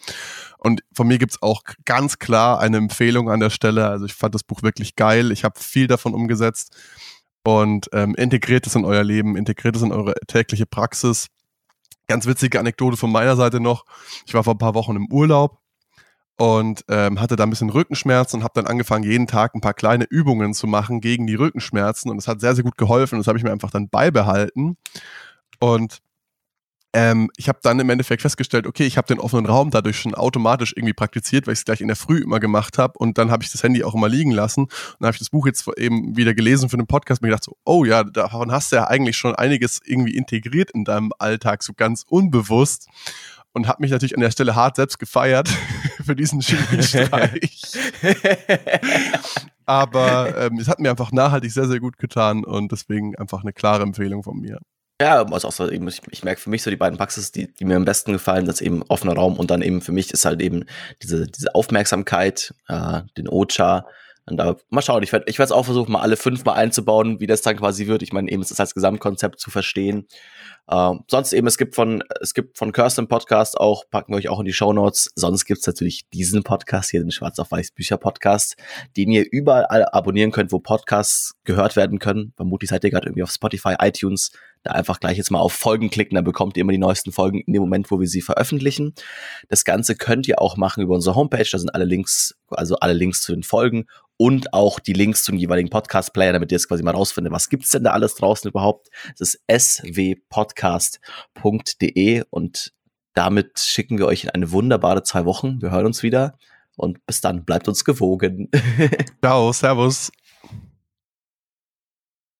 Und von mir gibt's auch ganz klar eine Empfehlung an der Stelle. Also ich fand das Buch wirklich geil. Ich habe viel davon umgesetzt und ähm, integriert es in euer Leben, integriert es in eure tägliche Praxis. Ganz witzige Anekdote von meiner Seite noch. Ich war vor ein paar Wochen im Urlaub und ähm, hatte da ein bisschen Rückenschmerzen und habe dann angefangen, jeden Tag ein paar kleine Übungen zu machen gegen die Rückenschmerzen und das hat sehr, sehr gut geholfen das habe ich mir einfach dann beibehalten. Und ähm, ich habe dann im Endeffekt festgestellt, okay, ich habe den offenen Raum dadurch schon automatisch irgendwie praktiziert, weil ich es gleich in der Früh immer gemacht habe und dann habe ich das Handy auch immer liegen lassen und dann habe ich das Buch jetzt eben wieder gelesen für den Podcast und mir gedacht so, oh ja, davon hast du ja eigentlich schon einiges irgendwie integriert in deinem Alltag, so ganz unbewusst und habe mich natürlich an der Stelle hart selbst gefeiert für diesen Geniestreich. Aber ähm, es hat mir einfach nachhaltig sehr, sehr gut getan und deswegen einfach eine klare Empfehlung von mir. Ja, also auch ich, ich merke für mich so die beiden Praxis, die, die mir am besten gefallen, das eben offener Raum und dann eben für mich ist halt eben diese, diese Aufmerksamkeit, äh, den Ocha. Und da mal schauen, ich werde ich es auch versuchen, mal alle fünf mal einzubauen, wie das dann quasi wird. Ich meine, eben ist das als Gesamtkonzept zu verstehen. Äh, sonst eben, es gibt von, es gibt von Kirsten Podcast auch, packen wir euch auch in die Show Notes. Sonst gibt's natürlich diesen Podcast hier, den Schwarz auf Weiß Bücher Podcast, den ihr überall abonnieren könnt, wo Podcasts gehört werden können. Vermutlich seid ihr gerade irgendwie auf Spotify, iTunes, da einfach gleich jetzt mal auf Folgen klicken, dann bekommt ihr immer die neuesten Folgen in dem Moment, wo wir sie veröffentlichen. Das Ganze könnt ihr auch machen über unsere Homepage, da sind alle Links, also alle Links zu den Folgen und auch die Links zum jeweiligen Podcast-Player, damit ihr jetzt quasi mal rausfindet, was gibt's denn da alles draußen überhaupt. Das ist swpodcast.de und damit schicken wir euch in eine wunderbare zwei Wochen. Wir hören uns wieder und bis dann, bleibt uns gewogen. Ciao, servus.